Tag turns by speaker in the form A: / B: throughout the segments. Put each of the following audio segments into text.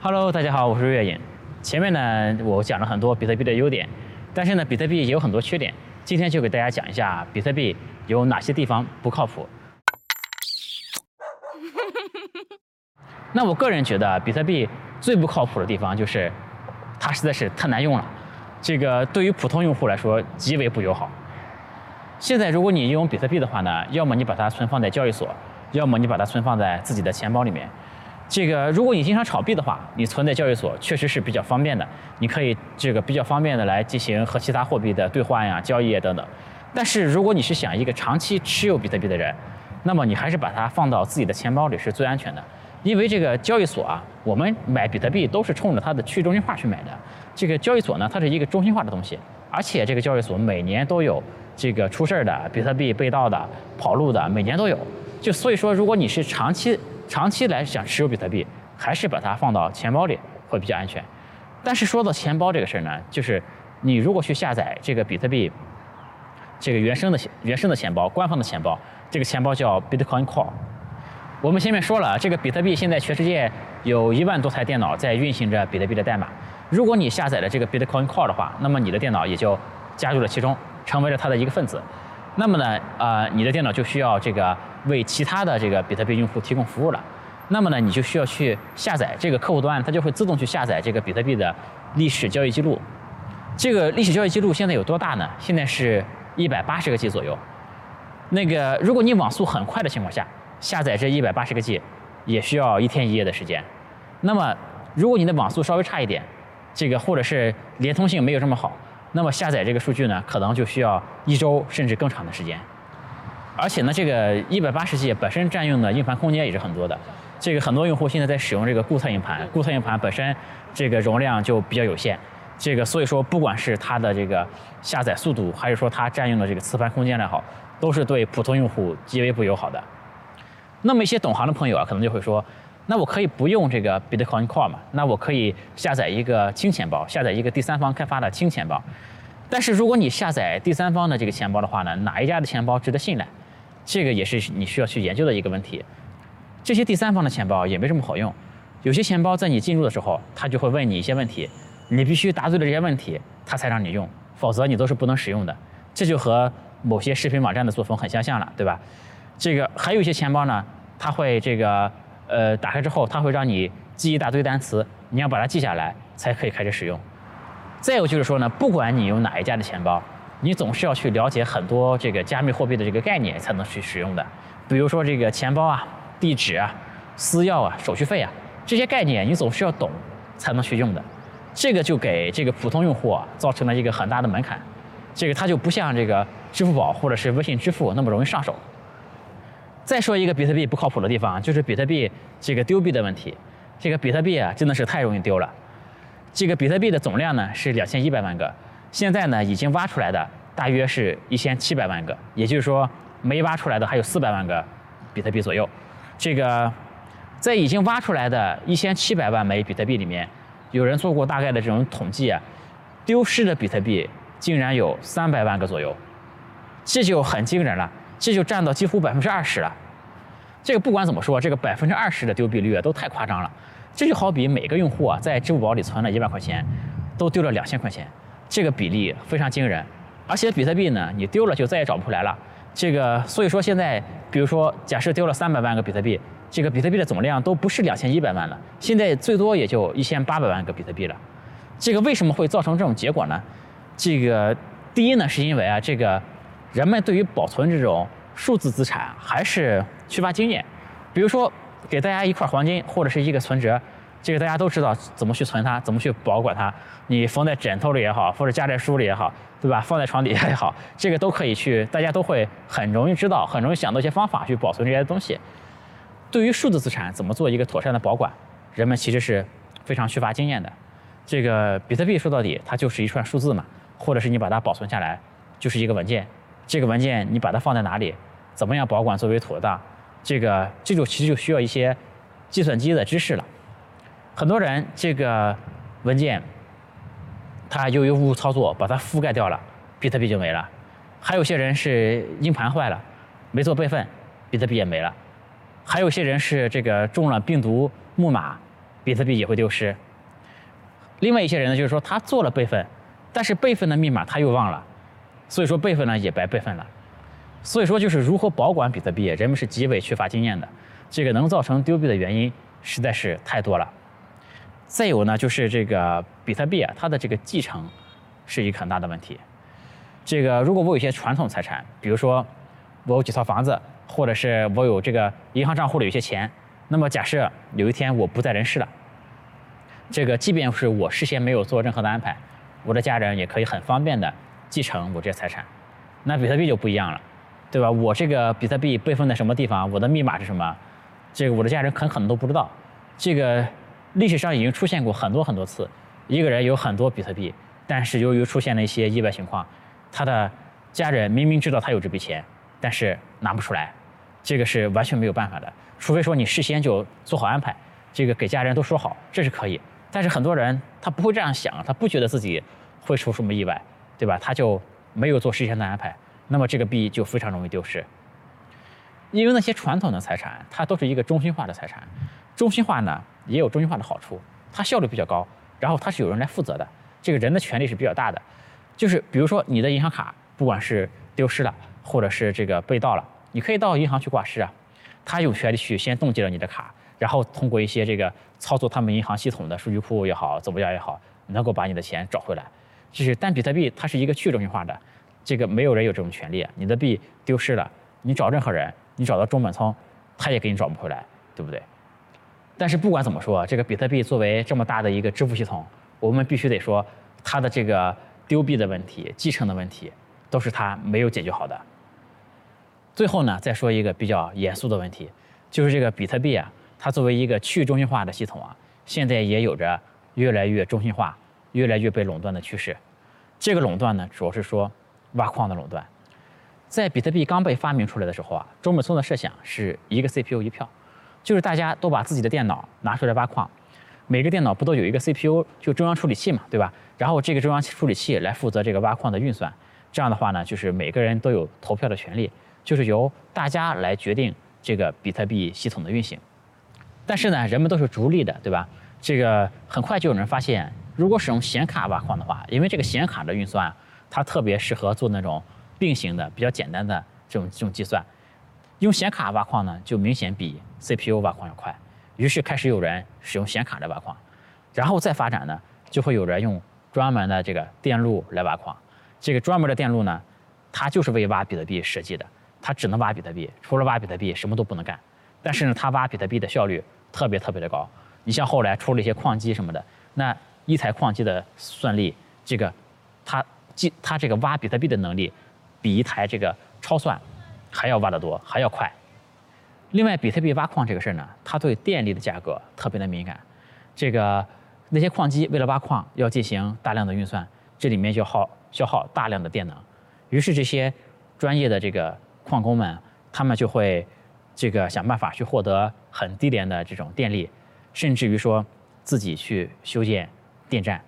A: Hello，大家好，我是月影。前面呢，我讲了很多比特币的优点，但是呢，比特币也有很多缺点。今天就给大家讲一下比特币有哪些地方不靠谱。那我个人觉得，比特币最不靠谱的地方就是它实在是太难用了，这个对于普通用户来说极为不友好。现在如果你用比特币的话呢，要么你把它存放在交易所，要么你把它存放在自己的钱包里面。这个，如果你经常炒币的话，你存在交易所确实是比较方便的，你可以这个比较方便的来进行和其他货币的兑换呀、交易啊等等。但是如果你是想一个长期持有比特币的人，那么你还是把它放到自己的钱包里是最安全的，因为这个交易所啊，我们买比特币都是冲着它的去中心化去买的。这个交易所呢，它是一个中心化的东西，而且这个交易所每年都有这个出事儿的比特币被盗的、跑路的，每年都有。就所以说，如果你是长期，长期来想持有比特币，还是把它放到钱包里会比较安全。但是说到钱包这个事儿呢，就是你如果去下载这个比特币这个原生的原生的钱包，官方的钱包，这个钱包叫 Bitcoin Core。我们前面说了，这个比特币现在全世界有一万多台电脑在运行着比特币的代码。如果你下载了这个 Bitcoin Core 的话，那么你的电脑也就加入了其中，成为了它的一个分子。那么呢，呃，你的电脑就需要这个。为其他的这个比特币用户提供服务了，那么呢，你就需要去下载这个客户端，它就会自动去下载这个比特币的历史交易记录。这个历史交易记录现在有多大呢？现在是一百八十个 G 左右。那个，如果你网速很快的情况下，下载这一百八十个 G 也需要一天一夜的时间。那么，如果你的网速稍微差一点，这个或者是连通性没有这么好，那么下载这个数据呢，可能就需要一周甚至更长的时间。而且呢，这个一百八十 G 本身占用的硬盘空间也是很多的。这个很多用户现在在使用这个固态硬盘，固态硬盘本身这个容量就比较有限。这个所以说，不管是它的这个下载速度，还是说它占用的这个磁盘空间来好，都是对普通用户极为不友好的。那么一些懂行的朋友啊，可能就会说，那我可以不用这个 Bitcoin Core 嘛？那我可以下载一个轻钱包，下载一个第三方开发的轻钱包。但是如果你下载第三方的这个钱包的话呢，哪一家的钱包值得信赖？这个也是你需要去研究的一个问题。这些第三方的钱包也没什么好用，有些钱包在你进入的时候，它就会问你一些问题，你必须答对了这些问题，它才让你用，否则你都是不能使用的。这就和某些视频网站的作风很相像了，对吧？这个还有一些钱包呢，它会这个呃打开之后，它会让你记一大堆单词，你要把它记下来才可以开始使用。再有就是说呢，不管你用哪一家的钱包。你总是要去了解很多这个加密货币的这个概念才能去使用的，比如说这个钱包啊、地址啊、私钥啊、手续费啊这些概念，你总是要懂才能去用的。这个就给这个普通用户啊造成了一个很大的门槛，这个它就不像这个支付宝或者是微信支付那么容易上手。再说一个比特币不靠谱的地方，就是比特币这个丢币的问题。这个比特币啊真的是太容易丢了。这个比特币的总量呢是两千一百万个。现在呢，已经挖出来的大约是一千七百万个，也就是说，没挖出来的还有四百万个比特币左右。这个在已经挖出来的一千七百万枚比特币里面，有人做过大概的这种统计啊，丢失的比特币竟然有三百万个左右，这就很惊人了，这就占到几乎百分之二十了。这个不管怎么说，这个百分之二十的丢币率啊，都太夸张了。这就好比每个用户啊，在支付宝里存了一万块钱，都丢了两千块钱。这个比例非常惊人，而且比特币呢，你丢了就再也找不回来了。这个所以说现在，比如说假设丢了三百万个比特币，这个比特币的总量都不是两千一百万了，现在最多也就一千八百万个比特币了。这个为什么会造成这种结果呢？这个第一呢，是因为啊，这个人们对于保存这种数字资产还是缺乏经验。比如说给大家一块黄金或者是一个存折。这个大家都知道怎么去存它，怎么去保管它。你缝在枕头里也好，或者夹在书里也好，对吧？放在床底下也好，这个都可以去，大家都会很容易知道，很容易想到一些方法去保存这些东西。对于数字资产怎么做一个妥善的保管，人们其实是非常缺乏经验的。这个比特币说到底，它就是一串数字嘛，或者是你把它保存下来，就是一个文件。这个文件你把它放在哪里，怎么样保管最为妥当？这个这就其实就需要一些计算机的知识了。很多人这个文件，他由于误操作把它覆盖掉了，比特币就没了；还有些人是硬盘坏了，没做备份，比特币也没了；还有些人是这个中了病毒木马，比特币也会丢失。另外一些人呢，就是说他做了备份，但是备份的密码他又忘了，所以说备份呢也白备份了。所以说就是如何保管比特币，人们是极为缺乏经验的。这个能造成丢币的原因实在是太多了。再有呢，就是这个比特币啊，它的这个继承是一个很大的问题。这个如果我有一些传统财产，比如说我有几套房子，或者是我有这个银行账户里有些钱，那么假设有一天我不在人世了。这个即便是我事先没有做任何的安排，我的家人也可以很方便的继承我这些财产。那比特币就不一样了，对吧？我这个比特币备份在什么地方？我的密码是什么？这个我的家人很可能都不知道。这个历史上已经出现过很多很多次，一个人有很多比特币，但是由于出现了一些意外情况，他的家人明明知道他有这笔钱，但是拿不出来，这个是完全没有办法的。除非说你事先就做好安排，这个给家人都说好，这是可以。但是很多人他不会这样想，他不觉得自己会出什么意外，对吧？他就没有做事先的安排，那么这个币就非常容易丢失。因为那些传统的财产，它都是一个中心化的财产，中心化呢也有中心化的好处，它效率比较高，然后它是有人来负责的，这个人的权利是比较大的。就是比如说你的银行卡，不管是丢失了，或者是这个被盗了，你可以到银行去挂失啊，他有权利去先冻结了你的卡。然后通过一些这个操作他们银行系统的数据库也好，怎么样也好，能够把你的钱找回来。就是但比特币它是一个去中心化的，这个没有人有这种权利。你的币丢失了，你找任何人，你找到中本聪，他也给你找不回来，对不对？但是不管怎么说，这个比特币作为这么大的一个支付系统，我们必须得说它的这个丢币的问题、继承的问题，都是它没有解决好的。最后呢，再说一个比较严肃的问题，就是这个比特币啊。它作为一个去中心化的系统啊，现在也有着越来越中心化、越来越被垄断的趋势。这个垄断呢，主要是说挖矿的垄断。在比特币刚被发明出来的时候啊，中本聪的设想是一个 CPU 一票，就是大家都把自己的电脑拿出来挖矿，每个电脑不都有一个 CPU 就中央处理器嘛，对吧？然后这个中央处理器来负责这个挖矿的运算。这样的话呢，就是每个人都有投票的权利，就是由大家来决定这个比特币系统的运行。但是呢，人们都是逐利的，对吧？这个很快就有人发现，如果使用显卡挖矿的话，因为这个显卡的运算，它特别适合做那种并行的、比较简单的这种这种计算。用显卡挖矿呢，就明显比 CPU 挖矿要快。于是开始有人使用显卡来挖矿，然后再发展呢，就会有人用专门的这个电路来挖矿。这个专门的电路呢，它就是为挖比特币设计的，它只能挖比特币，除了挖比特币什么都不能干。但是呢，它挖比特币的效率。特别特别的高，你像后来出了一些矿机什么的，那一台矿机的算力，这个它计它这个挖比特币的能力，比一台这个超算还要挖得多，还要快。另外，比特币挖矿这个事儿呢，它对电力的价格特别的敏感，这个那些矿机为了挖矿要进行大量的运算，这里面就耗消耗大量的电能，于是这些专业的这个矿工们，他们就会。这个想办法去获得很低廉的这种电力，甚至于说自己去修建电站。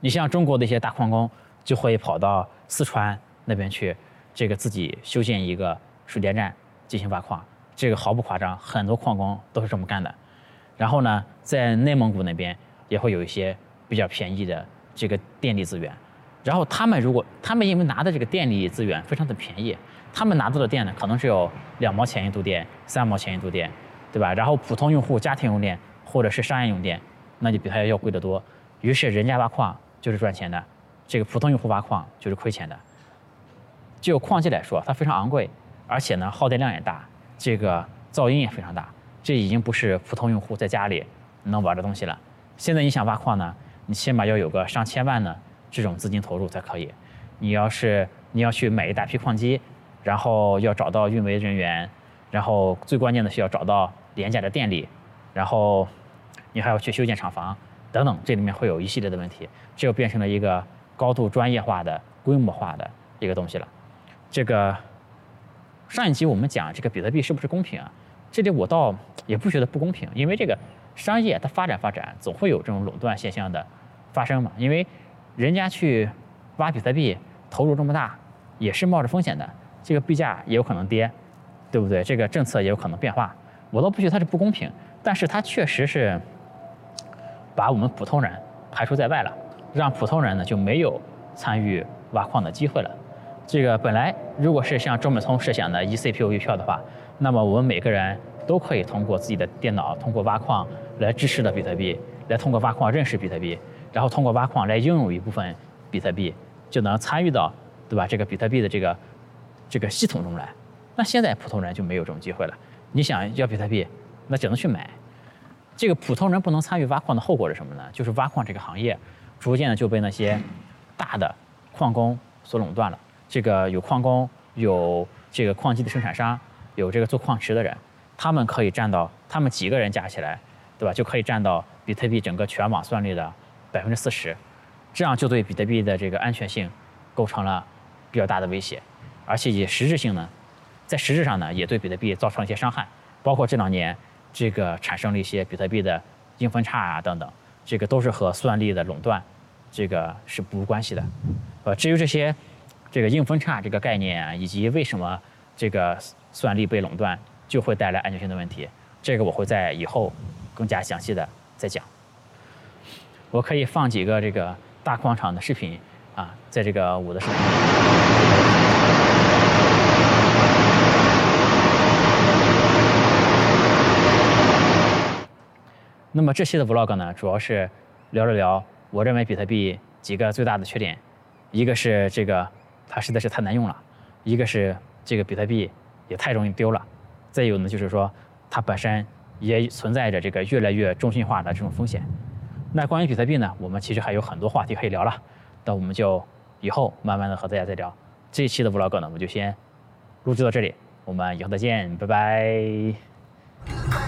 A: 你像中国的一些大矿工，就会跑到四川那边去，这个自己修建一个水电站进行挖矿。这个毫不夸张，很多矿工都是这么干的。然后呢，在内蒙古那边也会有一些比较便宜的这个电力资源。然后他们如果他们因为拿的这个电力资源非常的便宜。他们拿到的电呢，可能只有两毛钱一度电，三毛钱一度电，对吧？然后普通用户家庭用电或者是商业用电，那就比它要贵得多。于是人家挖矿就是赚钱的，这个普通用户挖矿就是亏钱的。就矿机来说，它非常昂贵，而且呢耗电量也大，这个噪音也非常大。这已经不是普通用户在家里能玩的东西了。现在你想挖矿呢，你起码要有个上千万的这种资金投入才可以。你要是你要去买一大批矿机。然后要找到运维人员，然后最关键的是要找到廉价的电力，然后你还要去修建厂房等等，这里面会有一系列的问题，这就变成了一个高度专业化的、规模化的一个东西了。这个上一集我们讲这个比特币是不是公平啊？这里我倒也不觉得不公平，因为这个商业它发展发展总会有这种垄断现象的发生嘛，因为人家去挖比特币投入这么大，也是冒着风险的。这个币价也有可能跌，对不对？这个政策也有可能变化，我倒不觉得它是不公平，但是它确实是把我们普通人排除在外了，让普通人呢就没有参与挖矿的机会了。这个本来如果是像周本聪设想的 eCPU 一票的话，那么我们每个人都可以通过自己的电脑，通过挖矿来支持的比特币，来通过挖矿认识比特币，然后通过挖矿来拥有一部分比特币，就能参与到对吧这个比特币的这个这个系统中来。那现在普通人就没有这种机会了。你想要比特币，那只能去买。这个普通人不能参与挖矿的后果是什么呢？就是挖矿这个行业逐渐的就被那些大的矿工所垄断了。这个有矿工，有这个矿机的生产商，有这个做矿池的人，他们可以占到，他们几个人加起来，对吧？就可以占到比特币整个全网算力的百分之四十，这样就对比特币的这个安全性构成了比较大的威胁，而且也实质性呢，在实质上呢，也对比特币造成了一些伤害，包括这两年。这个产生了一些比特币的硬分叉啊等等，这个都是和算力的垄断，这个是不无关系的。呃，至于这些这个硬分叉这个概念啊，以及为什么这个算力被垄断就会带来安全性的问题，这个我会在以后更加详细的再讲。我可以放几个这个大矿场的视频啊，在这个我的视频。那么这期的 vlog 呢，主要是聊了聊我认为比特币几个最大的缺点，一个是这个它实在是太难用了，一个是这个比特币也太容易丢了，再有呢就是说它本身也存在着这个越来越中心化的这种风险。那关于比特币呢，我们其实还有很多话题可以聊了，那我们就以后慢慢的和大家再聊。这一期的 vlog 呢，我们就先录制到这里，我们以后再见，拜拜。